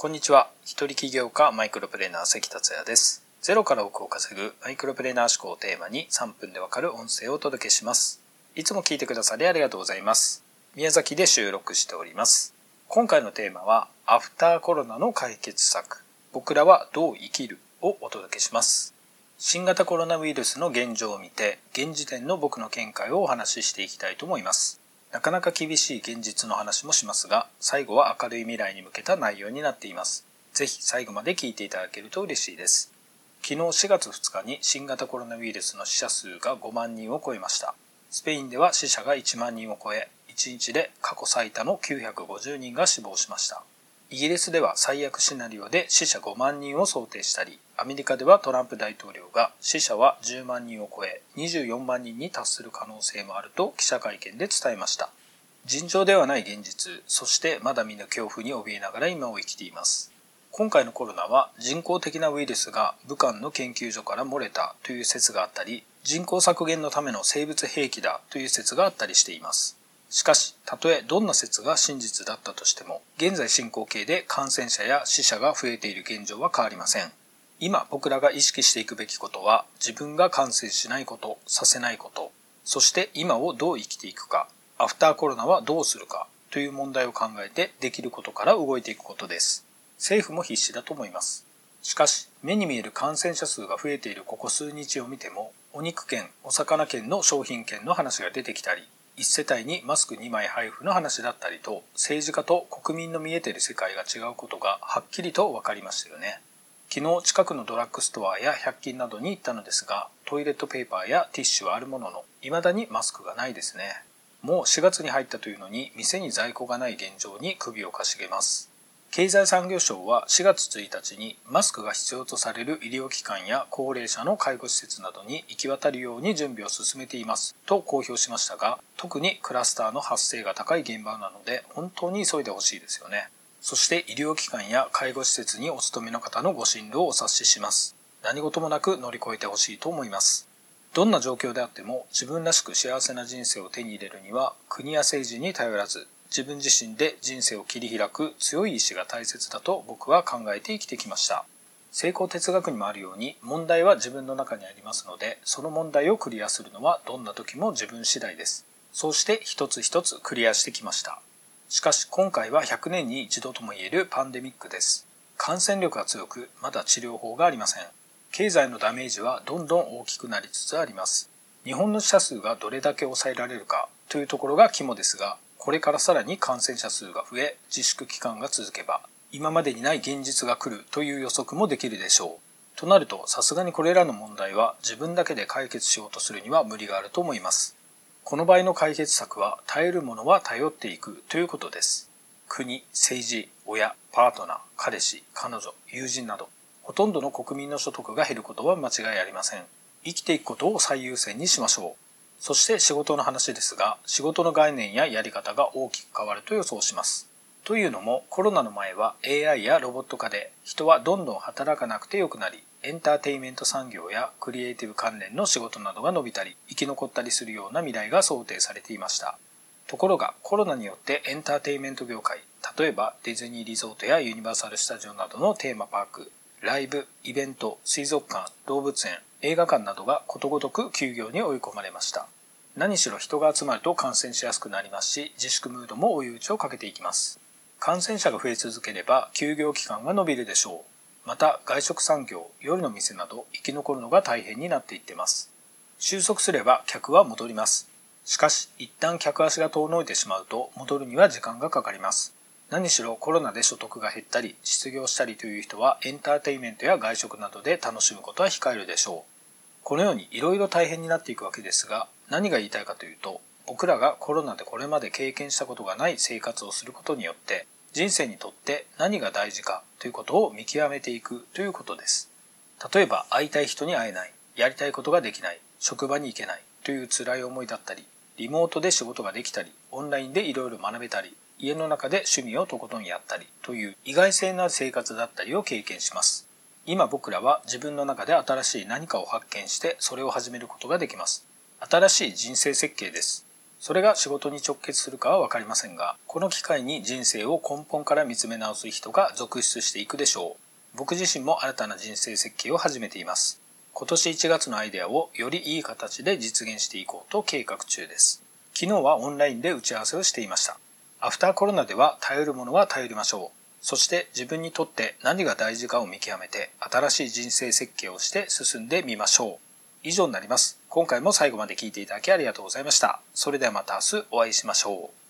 こんにちは。一人起業家マイクロプレーナー関達也です。ゼロから億を稼ぐマイクロプレーナー思考をテーマに3分でわかる音声をお届けします。いつも聞いてくださりありがとうございます。宮崎で収録しております。今回のテーマは、アフターコロナの解決策。僕らはどう生きるをお届けします。新型コロナウイルスの現状を見て、現時点の僕の見解をお話ししていきたいと思います。なかなか厳しい現実の話もしますが、最後は明るい未来に向けた内容になっています。ぜひ最後まで聞いていただけると嬉しいです。昨日4月2日に新型コロナウイルスの死者数が5万人を超えました。スペインでは死者が1万人を超え、1日で過去最多の950人が死亡しました。イギリスでは最悪シナリオで死者5万人を想定したり、アメリカではトランプ大統領が死者は10万人を超え、24万人に達する可能性もあると記者会見で伝えました。尋常ではない現実、そしてまだ見ぬ恐怖に怯えながら今を生きています。今回のコロナは人工的なウイルスが武漢の研究所から漏れたという説があったり、人口削減のための生物兵器だという説があったりしています。しかし、たとえどんな説が真実だったとしても、現在進行形で感染者や死者が増えている現状は変わりません。今僕らが意識していくべきことは、自分が感染しないこと、させないこと、そして今をどう生きていくか、アフターコロナはどうするかという問題を考えてできることから動いていくことです。政府も必死だと思います。しかし、目に見える感染者数が増えているここ数日を見ても、お肉券、お魚券の商品券の話が出てきたり、1世帯にマスク2枚配布の話だったりと、政治家と国民の見えている世界が違うことがはっきりと分かりましたよね。昨日近くのドラッグストアや100均などに行ったのですが、トイレットペーパーやティッシュはあるものの、未だにマスクがないですね。もう4月に入ったというのに店に在庫がない現状に首をかしげます。経済産業省は4月1日にマスクが必要とされる医療機関や高齢者の介護施設などに行き渡るように準備を進めていますと公表しましたが特にクラスターの発生が高い現場なので本当に急いでほしいですよね。そして医療機関や介護施設にお勤めの方のご進路をお察しします。何事もなく乗り越えてほしいと思います。どんな状況であっても自分らしく幸せな人生を手に入れるには国や政治に頼らず自分自身で人生を切り開く強い意志が大切だと僕は考えて生きてきました。成功哲学にもあるように問題は自分の中にありますのでその問題をクリアするのはどんな時も自分次第です。そうして一つ一つクリアしてきました。しかし今回は100年に一度とも言えるパンデミックです。感染力が強くまだ治療法がありません。経済のダメージはどんどん大きくなりつつあります。日本の死者数がどれだけ抑えられるかというところが肝ですがこれからさらに感染者数が増え自粛期間が続けば今までにない現実が来るという予測もできるでしょう。となるとさすがにこれらの問題は自分だけで解決しようとするには無理があると思います。この場合の解決策は耐えるものは頼っていくということです。国政治親パートナー彼氏彼女友人などほとんどの国民の所得が減ることは間違いありません。生きていくことを最優先にしましょう。そして仕事の話ですが、仕事の概念ややり方が大きく変わると予想します。というのも、コロナの前は AI やロボット化で人はどんどん働かなくてよくなり、エンターテインメント産業やクリエイティブ関連の仕事などが伸びたり、生き残ったりするような未来が想定されていました。ところが、コロナによってエンターテインメント業界、例えばディズニーリゾートやユニバーサル・スタジオなどのテーマパーク、ライブ、イベント、水族館、動物園、映画館などがことごとく休業に追い込まれました。何しろ人が集まると感染しやすくなりますし、自粛ムードも追い打ちをかけていきます。感染者が増え続ければ休業期間が伸びるでしょう。また外食産業、夜の店など生き残るのが大変になっていってます。収束すれば客は戻ります。しかし、一旦客足が遠のいてしまうと戻るには時間がかかります。何しろコロナで所得が減ったり、失業したりという人はエンターテイメントや外食などで楽しむことは控えるでしょう。このようにいろいろ大変になっていくわけですが、何が言いたいかというと、僕らがコロナでこれまで経験したことがない生活をすることによって、人生にとって何が大事かということを見極めていくということです。例えば、会いたい人に会えない、やりたいことができない、職場に行けないという辛い思いだったり、リモートで仕事ができたり、オンラインでいろいろ学べたり、家の中で趣味をとことんやったりという意外性のある生活だったりを経験します。今僕らは自分の中で新しい何かを発見してそれを始めることができます。新しい人生設計です。それが仕事に直結するかはわかりませんが、この機会に人生を根本から見つめ直す人が続出していくでしょう。僕自身も新たな人生設計を始めています。今年1月のアイデアをよりいい形で実現していこうと計画中です。昨日はオンラインで打ち合わせをしていました。アフターコロナでは頼るものは頼りましょう。そして自分にとって何が大事かを見極めて新しい人生設計をして進んでみましょう。以上になります。今回も最後まで聴いていただきありがとうございました。それではまた明日お会いしましょう。